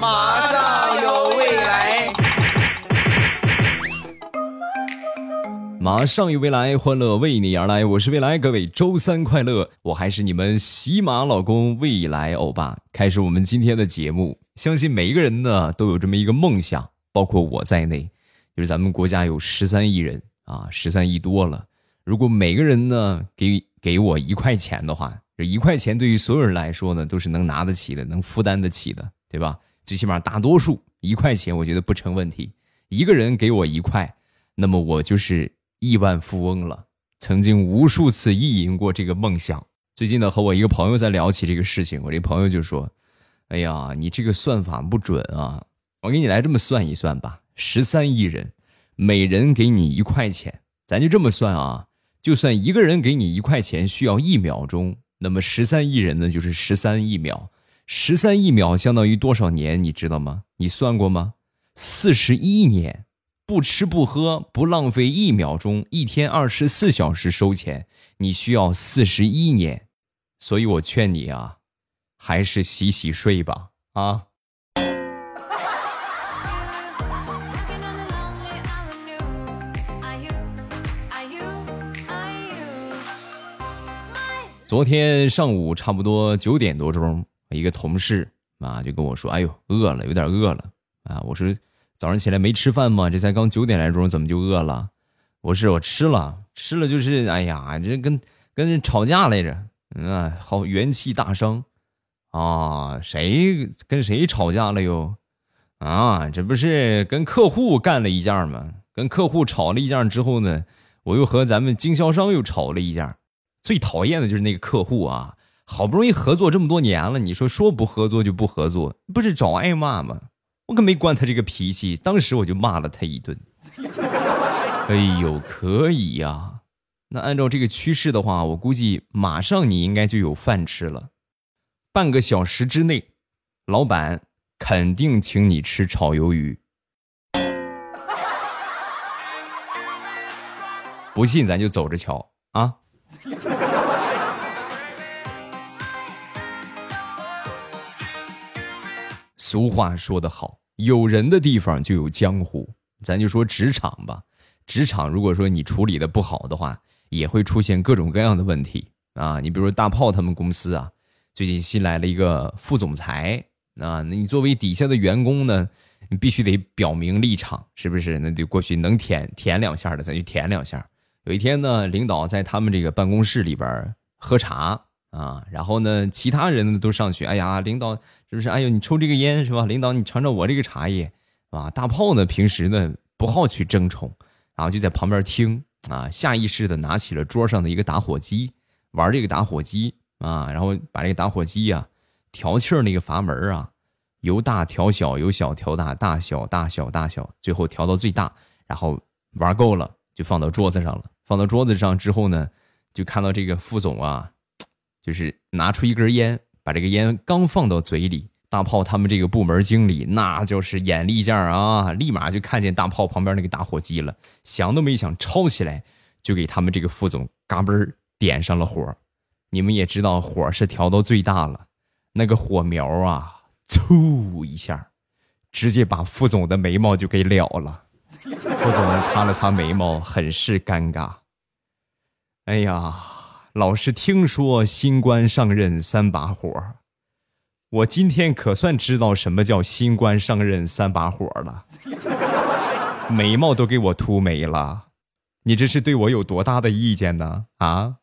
马上有未来，马上有未来，欢乐为你而来。我是未来，各位周三快乐！我还是你们喜马老公未来欧巴。开始我们今天的节目，相信每一个人呢都有这么一个梦想，包括我在内，就是咱们国家有十三亿人啊，十三亿多了。如果每个人呢给给我一块钱的话，这一块钱对于所有人来说呢都是能拿得起的，能负担得起的，对吧？最起码大多数一块钱，我觉得不成问题。一个人给我一块，那么我就是亿万富翁了。曾经无数次意淫过这个梦想。最近呢，和我一个朋友在聊起这个事情，我这朋友就说：“哎呀，你这个算法不准啊！我给你来这么算一算吧，十三亿人，每人给你一块钱，咱就这么算啊。就算一个人给你一块钱需要一秒钟，那么十三亿人呢，就是十三亿秒。”十三亿秒相当于多少年？你知道吗？你算过吗？四十一年，不吃不喝不浪费一秒钟，一天二十四小时收钱，你需要四十一年。所以我劝你啊，还是洗洗睡吧啊！昨天上午差不多九点多钟。一个同事啊，就跟我说：“哎呦，饿了，有点饿了啊！”我说：“早上起来没吃饭吗？这才刚九点来钟，怎么就饿了？”不是，我吃了，吃了就是，哎呀，这跟跟人吵架来着，啊，好元气大伤啊！谁跟谁吵架了又？啊，这不是跟客户干了一架吗？跟客户吵了一架之后呢，我又和咱们经销商又吵了一架。最讨厌的就是那个客户啊！好不容易合作这么多年了，你说说不合作就不合作，不是找挨骂吗？我可没惯他这个脾气，当时我就骂了他一顿。哎呦，可以呀！那按照这个趋势的话，我估计马上你应该就有饭吃了。半个小时之内，老板肯定请你吃炒鱿鱼。不信咱就走着瞧啊！俗话说得好，有人的地方就有江湖。咱就说职场吧，职场如果说你处理的不好的话，也会出现各种各样的问题啊。你比如说大炮他们公司啊，最近新来了一个副总裁啊，那你作为底下的员工呢，你必须得表明立场，是不是？那得过去能舔舔两下的，咱就舔两下。有一天呢，领导在他们这个办公室里边喝茶啊，然后呢，其他人都上去，哎呀，领导。是不是？哎呦，你抽这个烟是吧？领导，你尝尝我这个茶叶，啊，大炮呢，平时呢不好去争宠，然后就在旁边听啊，下意识的拿起了桌上的一个打火机，玩这个打火机啊，然后把这个打火机呀调气儿那个阀门啊，由大调小，由小调大，大小大小大小，最后调到最大，然后玩够了就放到桌子上了。放到桌子上之后呢，就看到这个副总啊，就是拿出一根烟。把这个烟刚放到嘴里，大炮他们这个部门经理那就是眼力劲儿啊，立马就看见大炮旁边那个打火机了，想都没想抄起来，就给他们这个副总嘎嘣儿点上了火。你们也知道火是调到最大了，那个火苗啊，嗖一下，直接把副总的眉毛就给燎了。副总擦了擦眉毛，很是尴尬。哎呀。老是听说新官上任三把火，我今天可算知道什么叫新官上任三把火了。眉毛都给我秃没了，你这是对我有多大的意见呢？啊？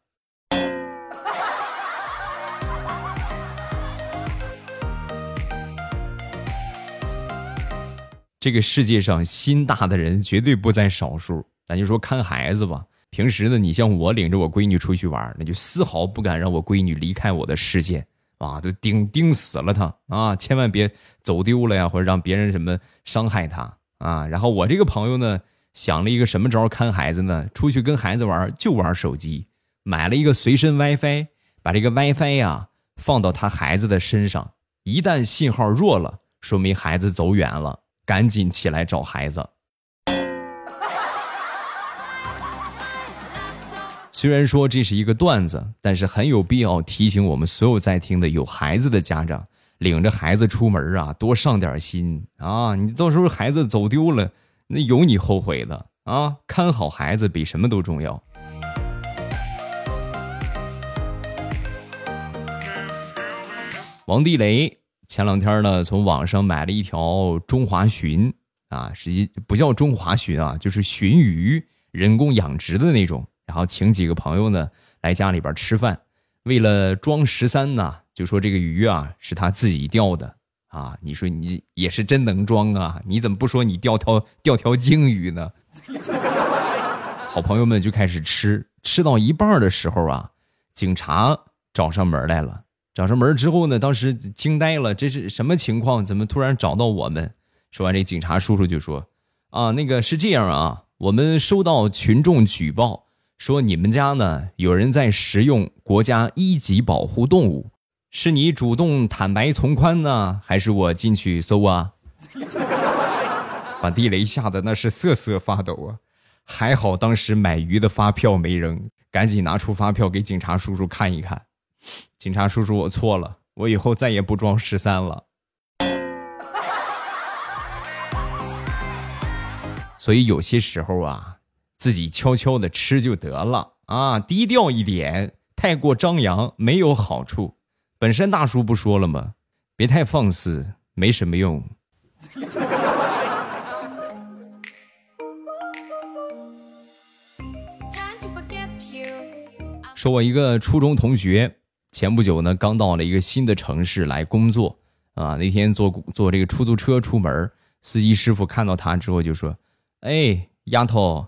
这个世界上心大的人绝对不在少数，咱就说看孩子吧。平时呢，你像我领着我闺女出去玩，那就丝毫不敢让我闺女离开我的视线啊，都盯盯死了她啊，千万别走丢了呀，或者让别人什么伤害她啊。然后我这个朋友呢，想了一个什么招看孩子呢？出去跟孩子玩就玩手机，买了一个随身 WiFi，把这个 WiFi 呀放到他孩子的身上，一旦信号弱了，说明孩子走远了，赶紧起来找孩子。虽然说这是一个段子，但是很有必要提醒我们所有在听的有孩子的家长，领着孩子出门啊，多上点心啊！你到时候孩子走丢了，那有你后悔的啊！看好孩子比什么都重要。王地雷前两天呢，从网上买了一条中华鲟啊，实际不叫中华鲟啊，就是鲟鱼，人工养殖的那种。然后请几个朋友呢来家里边吃饭，为了装十三呢，就说这个鱼啊是他自己钓的啊。你说你也是真能装啊？你怎么不说你钓条 钓条鲸鱼呢？好朋友们就开始吃，吃到一半的时候啊，警察找上门来了。找上门之后呢，当时惊呆了，这是什么情况？怎么突然找到我们？说完，这警察叔叔就说：“啊，那个是这样啊，我们收到群众举报，说你们家呢有人在食用国家一级保护动物，是你主动坦白从宽呢，还是我进去搜啊？” 把地雷吓得那是瑟瑟发抖啊！还好当时买鱼的发票没扔，赶紧拿出发票给警察叔叔看一看。警察叔叔，我错了，我以后再也不装十三了。所以有些时候啊，自己悄悄的吃就得了啊，低调一点，太过张扬没有好处。本山大叔不说了吗？别太放肆，没什么用。说，我一个初中同学。前不久呢，刚到了一个新的城市来工作啊。那天坐坐这个出租车出门，司机师傅看到他之后就说：“哎，丫头，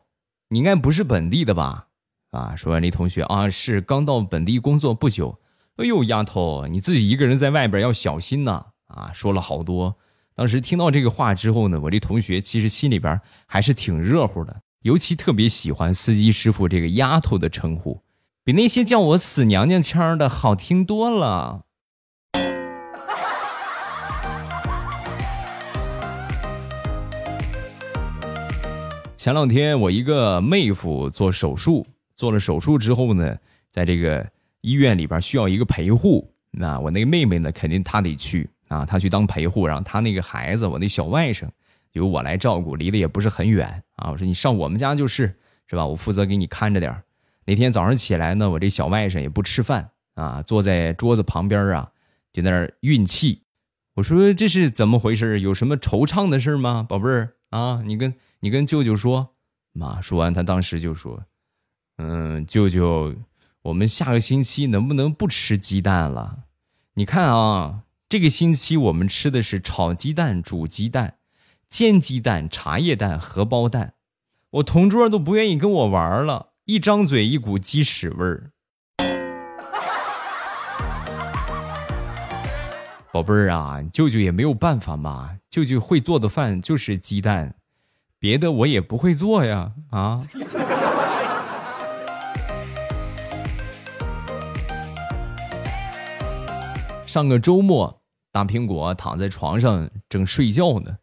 你应该不是本地的吧？”啊，说完这同学啊，是刚到本地工作不久。哎呦，丫头，你自己一个人在外边要小心呐！啊，说了好多。当时听到这个话之后呢，我这同学其实心里边还是挺热乎的，尤其特别喜欢司机师傅这个丫头的称呼。比那些叫我死娘娘腔的好听多了。前两天我一个妹夫做手术，做了手术之后呢，在这个医院里边需要一个陪护，那我那个妹妹呢，肯定她得去啊，她去当陪护，然后她那个孩子，我那小外甥由我来照顾，离得也不是很远啊。我说你上我们家就是，是吧？我负责给你看着点那天早上起来呢，我这小外甥也不吃饭啊，坐在桌子旁边啊，就在那儿运气。我说这是怎么回事？有什么惆怅的事吗，宝贝儿啊？你跟你跟舅舅说。妈说完，他当时就说：“嗯，舅舅，我们下个星期能不能不吃鸡蛋了？你看啊，这个星期我们吃的是炒鸡蛋、煮鸡蛋、煎鸡蛋、茶叶蛋、荷包蛋，我同桌都不愿意跟我玩了。”一张嘴，一股鸡屎味儿。宝贝儿啊，舅舅也没有办法嘛。舅舅会做的饭就是鸡蛋，别的我也不会做呀。啊！上个周末，大苹果躺在床上正睡觉呢，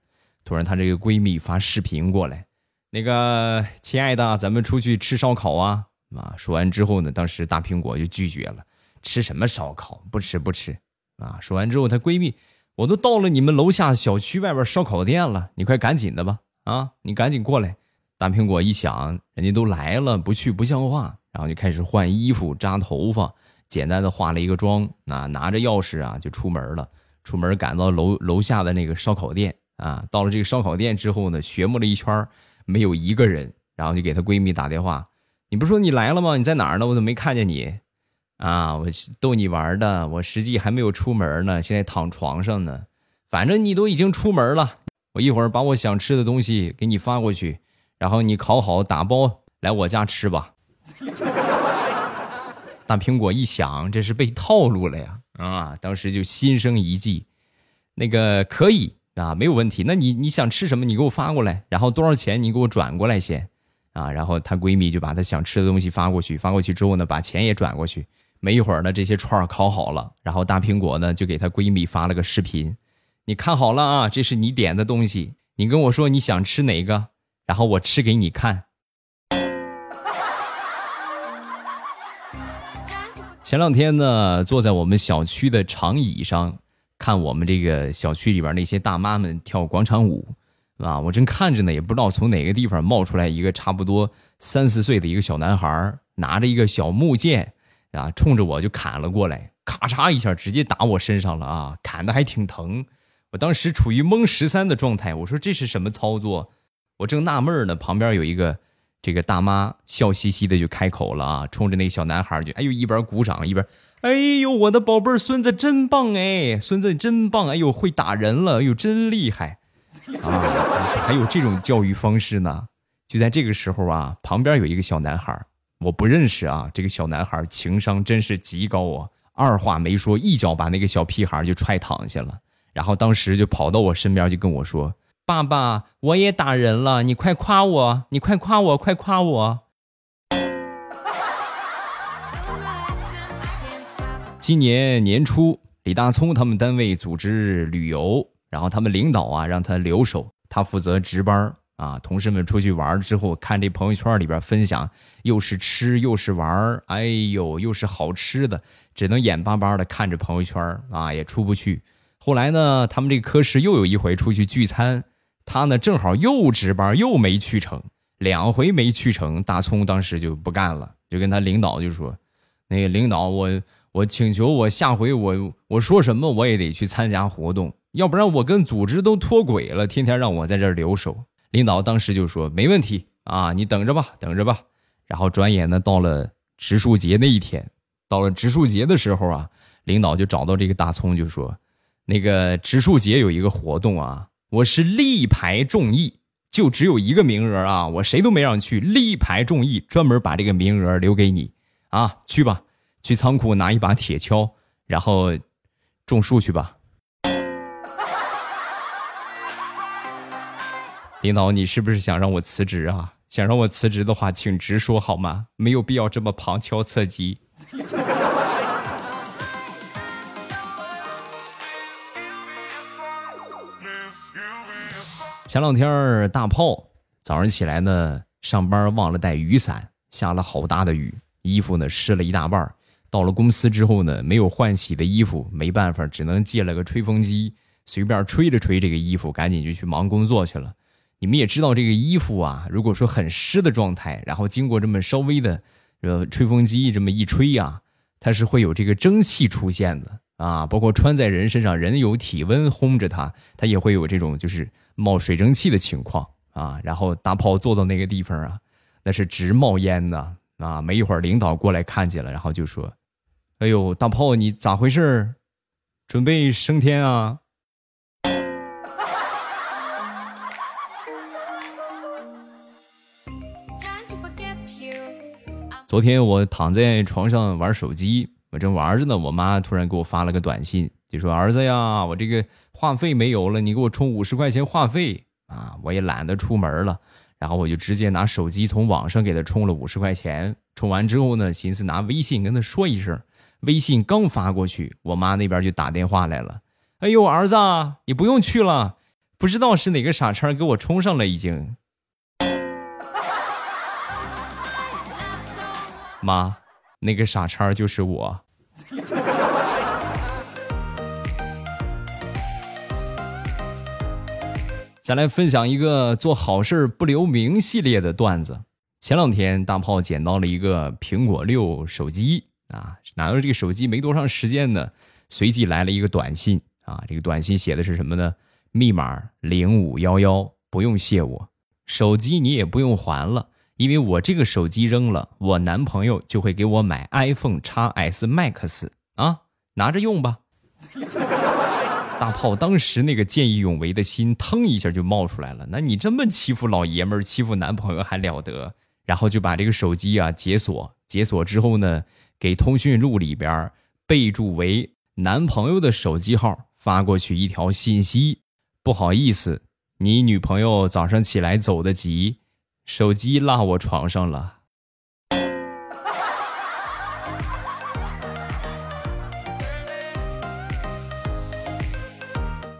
突然她这个闺蜜发视频过来。那个亲爱的，咱们出去吃烧烤啊！啊，说完之后呢，当时大苹果就拒绝了，吃什么烧烤？不吃不吃！啊，说完之后，她闺蜜，我都到了你们楼下小区外边烧烤店了，你快赶紧的吧！啊，你赶紧过来！大苹果一想，人家都来了，不去不像话，然后就开始换衣服、扎头发，简单的化了一个妆，啊，拿着钥匙啊就出门了。出门赶到楼楼下的那个烧烤店啊，到了这个烧烤店之后呢，学摸了一圈。没有一个人，然后就给她闺蜜打电话：“你不说你来了吗？你在哪儿呢？我怎么没看见你？啊，我逗你玩的，我实际还没有出门呢，现在躺床上呢。反正你都已经出门了，我一会儿把我想吃的东西给你发过去，然后你烤好打包来我家吃吧。”大苹果一想，这是被套路了呀！啊，当时就心生一计，那个可以。啊，没有问题。那你你想吃什么？你给我发过来，然后多少钱？你给我转过来先。啊，然后她闺蜜就把她想吃的东西发过去，发过去之后呢，把钱也转过去。没一会儿呢，这些串儿烤好了，然后大苹果呢就给她闺蜜发了个视频，你看好了啊，这是你点的东西，你跟我说你想吃哪个，然后我吃给你看。前两天呢，坐在我们小区的长椅上。看我们这个小区里边那些大妈们跳广场舞，啊，我正看着呢，也不知道从哪个地方冒出来一个差不多三四岁的一个小男孩，拿着一个小木剑，啊，冲着我就砍了过来，咔嚓一下直接打我身上了啊，砍的还挺疼。当时处于蒙十三的状态，我说这是什么操作？我正纳闷呢，旁边有一个这个大妈笑嘻嘻的就开口了啊，冲着那个小男孩就哎呦一边鼓掌一边。哎呦，我的宝贝孙子真棒哎，孙子真棒！哎呦，会打人了，哎呦，真厉害啊！还有这种教育方式呢？就在这个时候啊，旁边有一个小男孩，我不认识啊。这个小男孩情商真是极高啊，二话没说，一脚把那个小屁孩就踹躺下了，然后当时就跑到我身边就跟我说：“爸爸，我也打人了，你快夸我，你快夸我，快夸我。”今年年初，李大聪他们单位组织旅游，然后他们领导啊让他留守，他负责值班啊。同事们出去玩之后，看这朋友圈里边分享，又是吃又是玩哎呦，又是好吃的，只能眼巴巴的看着朋友圈啊，也出不去。后来呢，他们这科室又有一回出去聚餐，他呢正好又值班又没去成，两回没去成，大葱当时就不干了，就跟他领导就说：“那个领导我。”我请求我下回我我说什么我也得去参加活动，要不然我跟组织都脱轨了。天天让我在这留守，领导当时就说没问题啊，你等着吧，等着吧。然后转眼呢到了植树节那一天，到了植树节的时候啊，领导就找到这个大葱就说，那个植树节有一个活动啊，我是力排众议，就只有一个名额啊，我谁都没让去，力排众议，专门把这个名额留给你啊，去吧。去仓库拿一把铁锹，然后种树去吧。领导，你是不是想让我辞职啊？想让我辞职的话，请直说好吗？没有必要这么旁敲侧击。前两天大炮早上起来呢，上班忘了带雨伞，下了好大的雨，衣服呢湿了一大半到了公司之后呢，没有换洗的衣服，没办法，只能借了个吹风机，随便吹着吹这个衣服，赶紧就去忙工作去了。你们也知道，这个衣服啊，如果说很湿的状态，然后经过这么稍微的呃吹风机这么一吹呀，它是会有这个蒸汽出现的啊。包括穿在人身上，人有体温烘着它，它也会有这种就是冒水蒸气的情况啊。然后大炮坐到那个地方啊，那是直冒烟呐。啊！没一会儿，领导过来看见了，然后就说：“哎呦，大炮，你咋回事？准备升天啊？”昨天我躺在床上玩手机，我正玩着呢，我妈突然给我发了个短信，就说：“儿子呀，我这个话费没有了，你给我充五十块钱话费啊！”我也懒得出门了。然后我就直接拿手机从网上给他充了五十块钱，充完之后呢，寻思拿微信跟他说一声。微信刚发过去，我妈那边就打电话来了。哎呦，儿子，你不用去了，不知道是哪个傻叉给我充上了已经。妈，那个傻叉就是我。再来分享一个做好事不留名系列的段子。前两天大炮捡到了一个苹果六手机啊，拿到这个手机没多长时间呢，随即来了一个短信啊，这个短信写的是什么呢？密码零五幺幺，不用谢我，手机你也不用还了，因为我这个手机扔了，我男朋友就会给我买 iPhone x S Max 啊，拿着用吧。大炮当时那个见义勇为的心，腾一下就冒出来了。那你这么欺负老爷们儿，欺负男朋友还了得？然后就把这个手机啊解锁，解锁之后呢，给通讯录里边备注为男朋友的手机号发过去一条信息：不好意思，你女朋友早上起来走的急，手机落我床上了。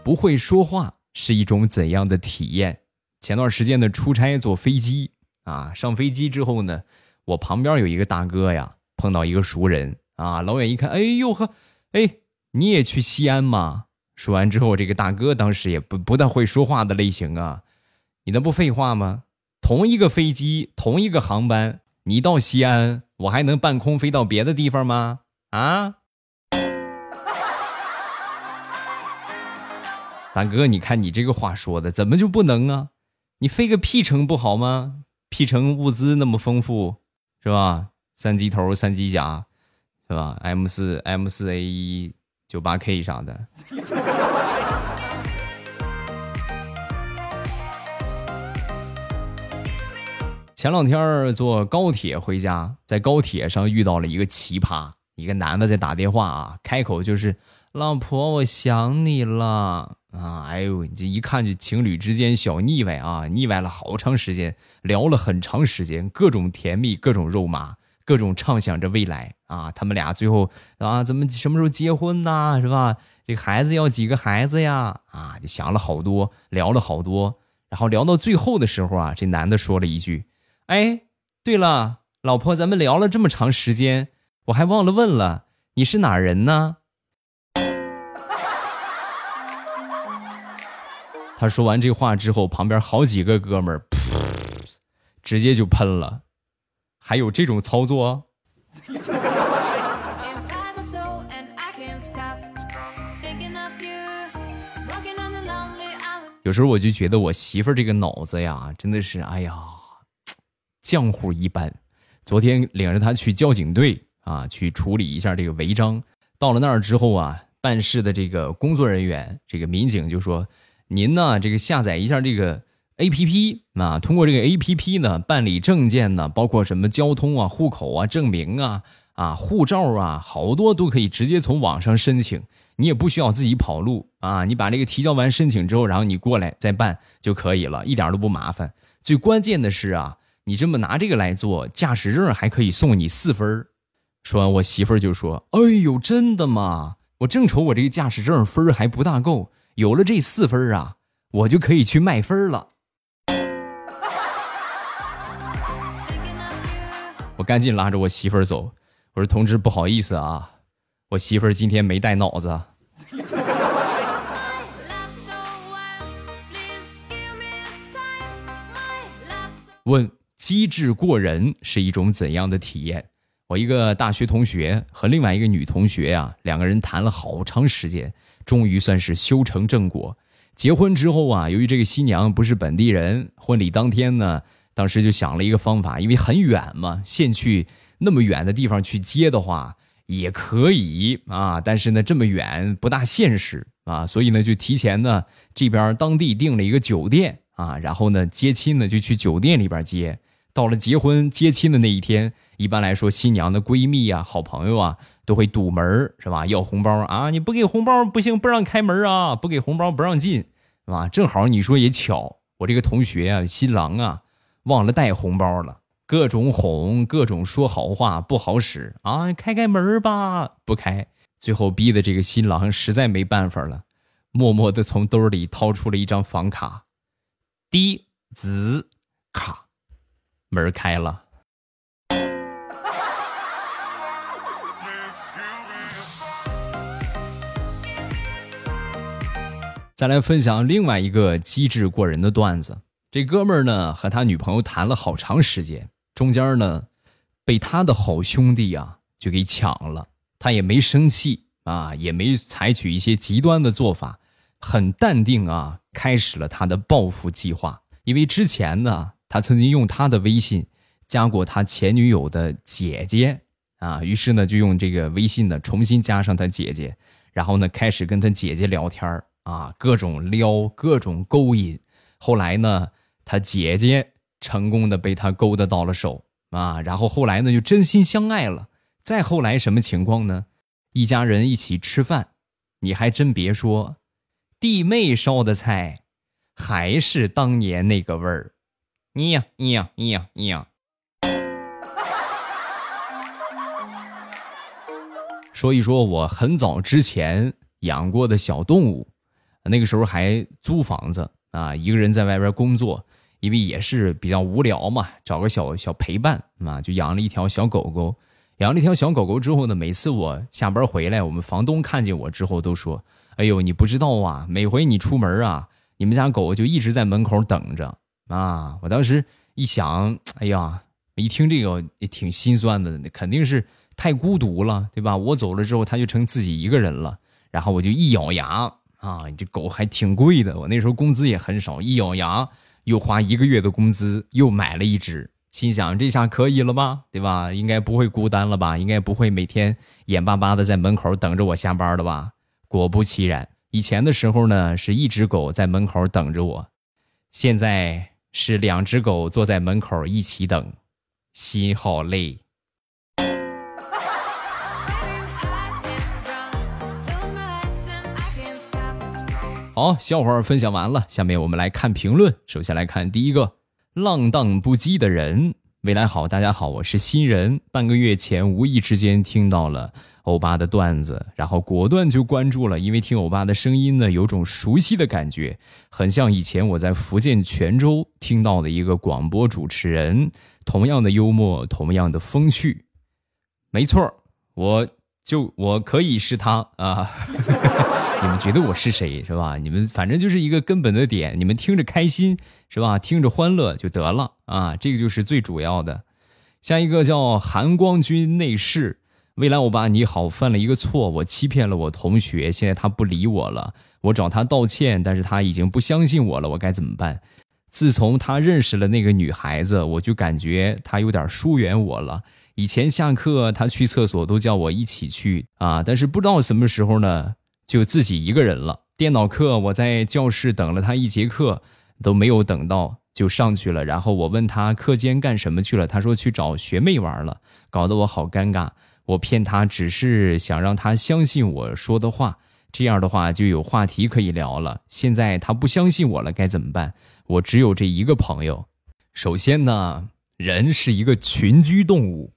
不会说话是一种怎样的体验？前段时间的出差坐飞机啊，上飞机之后呢，我旁边有一个大哥呀，碰到一个熟人啊，老远一看，哎呦呵，哎，你也去西安吗？说完之后，这个大哥当时也不不太会说话的类型啊，你那不废话吗？同一个飞机，同一个航班，你到西安，我还能半空飞到别的地方吗？啊？大哥，你看你这个话说的，怎么就不能啊？你飞个 P 城不好吗？P 城物资那么丰富，是吧？三级头、三级甲，是吧？M 四、M 四 A 一、九八 K 啥的。前两天坐高铁回家，在高铁上遇到了一个奇葩，一个男的在打电话啊，开口就是“老婆，我想你了”。啊，哎呦，你这一看就情侣之间小腻歪啊，腻歪了好长时间，聊了很长时间，各种甜蜜，各种肉麻，各种畅想着未来啊。他们俩最后啊，怎么什么时候结婚呢？是吧？这孩子要几个孩子呀？啊，就想了好多，聊了好多，然后聊到最后的时候啊，这男的说了一句：“哎，对了，老婆，咱们聊了这么长时间，我还忘了问了，你是哪人呢？”他说完这话之后，旁边好几个哥们儿，直接就喷了。还有这种操作？有时候我就觉得我媳妇儿这个脑子呀，真的是哎呀，浆糊一般。昨天领着她去交警队啊，去处理一下这个违章。到了那儿之后啊，办事的这个工作人员，这个民警就说。您呢？这个下载一下这个 A P P 啊，通过这个 A P P 呢办理证件呢，包括什么交通啊、户口啊、证明啊、啊护照啊，好多都可以直接从网上申请，你也不需要自己跑路啊。你把这个提交完申请之后，然后你过来再办就可以了，一点都不麻烦。最关键的是啊，你这么拿这个来做，驾驶证还可以送你四分说完，我媳妇就说：“哎呦，真的吗？我正愁我这个驾驶证分还不大够。”有了这四分啊，我就可以去卖分了。我赶紧拉着我媳妇儿走，我说：“同志，不好意思啊，我媳妇儿今天没带脑子。”问：机智过人是一种怎样的体验？我一个大学同学和另外一个女同学呀，两个人谈了好长时间。终于算是修成正果。结婚之后啊，由于这个新娘不是本地人，婚礼当天呢，当时就想了一个方法，因为很远嘛，现去那么远的地方去接的话也可以啊，但是呢，这么远不大现实啊，所以呢，就提前呢这边当地订了一个酒店啊，然后呢接亲呢就去酒店里边接。到了结婚接亲的那一天，一般来说，新娘的闺蜜啊、好朋友啊。都会堵门是吧？要红包啊！你不给红包不行，不让开门啊！不给红包不让进，是吧？正好你说也巧，我这个同学啊，新郎啊，忘了带红包了，各种哄，各种说好话，不好使啊！开开门吧，不开，最后逼的这个新郎实在没办法了，默默的从兜里掏出了一张房卡，滴子卡，门开了。再来分享另外一个机智过人的段子。这哥们儿呢和他女朋友谈了好长时间，中间呢被他的好兄弟啊就给抢了。他也没生气啊，也没采取一些极端的做法，很淡定啊，开始了他的报复计划。因为之前呢，他曾经用他的微信加过他前女友的姐姐啊，于是呢就用这个微信呢重新加上他姐姐，然后呢开始跟他姐姐聊天儿。啊，各种撩，各种勾引，后来呢，他姐姐成功的被他勾搭到了手啊，然后后来呢，就真心相爱了。再后来什么情况呢？一家人一起吃饭，你还真别说，弟妹烧的菜还是当年那个味儿。你呀，你呀，你呀，你呀。说一说我很早之前养过的小动物。那个时候还租房子啊，一个人在外边工作，因为也是比较无聊嘛，找个小小陪伴啊，就养了一条小狗狗。养了一条小狗狗之后呢，每次我下班回来，我们房东看见我之后都说：“哎呦，你不知道啊，每回你出门啊，你们家狗就一直在门口等着啊。我当时一想，哎呀，一听这个也挺心酸的，肯定是太孤独了，对吧？我走了之后，它就成自己一个人了。然后我就一咬牙啊，这狗还挺贵的，我那时候工资也很少，一咬牙又花一个月的工资又买了一只。心想这下可以了吧，对吧？应该不会孤单了吧？应该不会每天眼巴巴的在门口等着我下班了吧？果不其然，以前的时候呢是一只狗在门口等着我，现在是两只狗坐在门口一起等，心好累。好，笑话分享完了，下面我们来看评论。首先来看第一个。浪荡不羁的人，未来好，大家好，我是新人。半个月前无意之间听到了欧巴的段子，然后果断就关注了，因为听欧巴的声音呢，有种熟悉的感觉，很像以前我在福建泉州听到的一个广播主持人，同样的幽默，同样的风趣。没错，我就我可以是他 啊。你们觉得我是谁是吧？你们反正就是一个根本的点，你们听着开心是吧？听着欢乐就得了啊，这个就是最主要的。下一个叫韩光君内侍，未来欧巴你好，犯了一个错，我欺骗了我同学，现在他不理我了，我找他道歉，但是他已经不相信我了，我该怎么办？自从他认识了那个女孩子，我就感觉他有点疏远我了。以前下课他去厕所都叫我一起去啊，但是不知道什么时候呢？就自己一个人了。电脑课，我在教室等了他一节课，都没有等到，就上去了。然后我问他课间干什么去了，他说去找学妹玩了，搞得我好尴尬。我骗他，只是想让他相信我说的话，这样的话就有话题可以聊了。现在他不相信我了，该怎么办？我只有这一个朋友。首先呢，人是一个群居动物，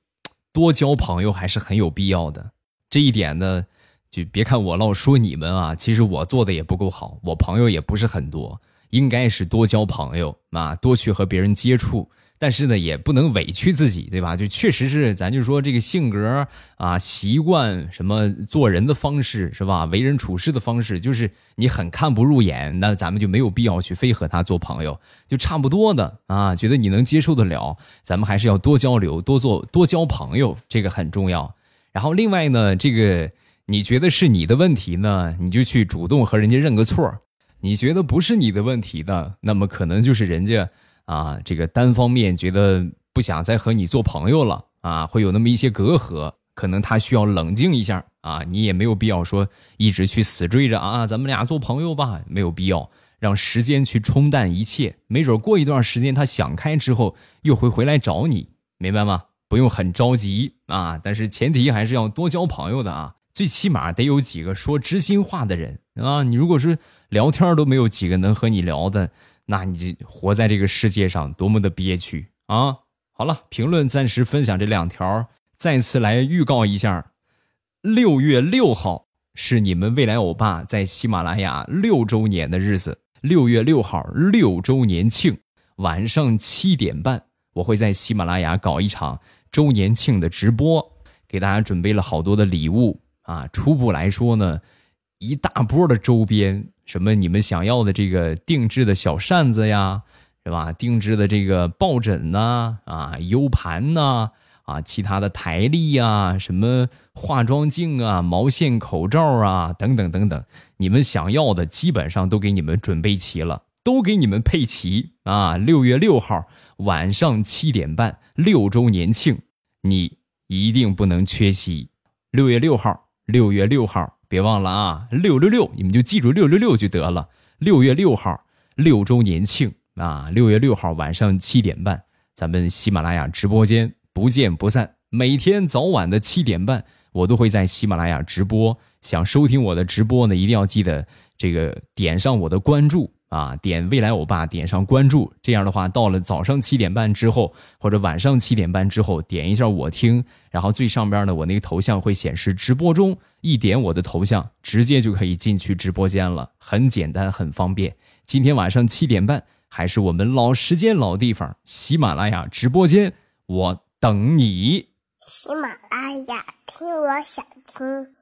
多交朋友还是很有必要的。这一点呢。就别看我老说你们啊，其实我做的也不够好，我朋友也不是很多，应该是多交朋友啊，多去和别人接触。但是呢，也不能委屈自己，对吧？就确实是，咱就说这个性格啊、习惯什么做人的方式是吧？为人处事的方式，就是你很看不入眼，那咱们就没有必要去非和他做朋友，就差不多的啊。觉得你能接受得了，咱们还是要多交流，多做多交朋友，这个很重要。然后另外呢，这个。你觉得是你的问题呢，你就去主动和人家认个错你觉得不是你的问题的，那么可能就是人家啊，这个单方面觉得不想再和你做朋友了啊，会有那么一些隔阂，可能他需要冷静一下啊。你也没有必要说一直去死追着啊，咱们俩做朋友吧，没有必要让时间去冲淡一切。没准过一段时间他想开之后又会回来找你，明白吗？不用很着急啊，但是前提还是要多交朋友的啊。最起码得有几个说知心话的人啊！你如果是聊天都没有几个能和你聊的，那你这活在这个世界上多么的憋屈啊！好了，评论暂时分享这两条，再次来预告一下，六月六号是你们未来欧巴在喜马拉雅六周年的日子，六月六号六周年庆，晚上七点半，我会在喜马拉雅搞一场周年庆的直播，给大家准备了好多的礼物。啊，初步来说呢，一大波的周边，什么你们想要的这个定制的小扇子呀，是吧？定制的这个抱枕呐，啊，U 盘呐，啊，其他的台历呀，什么化妆镜啊，毛线口罩啊，等等等等，你们想要的基本上都给你们准备齐了，都给你们配齐啊！六月六号晚上七点半，六周年庆，你一定不能缺席。六月六号。六月六号，别忘了啊！六六六，你们就记住六六六就得了。六月六号，六周年庆啊！六月六号晚上七点半，咱们喜马拉雅直播间不见不散。每天早晚的七点半，我都会在喜马拉雅直播。想收听我的直播呢，一定要记得这个点上我的关注。啊，点未来欧巴，点上关注，这样的话，到了早上七点半之后，或者晚上七点半之后，点一下我听，然后最上边呢，我那个头像会显示直播中，一点我的头像，直接就可以进去直播间了，很简单，很方便。今天晚上七点半，还是我们老时间、老地方，喜马拉雅直播间，我等你。喜马拉雅，听我想听。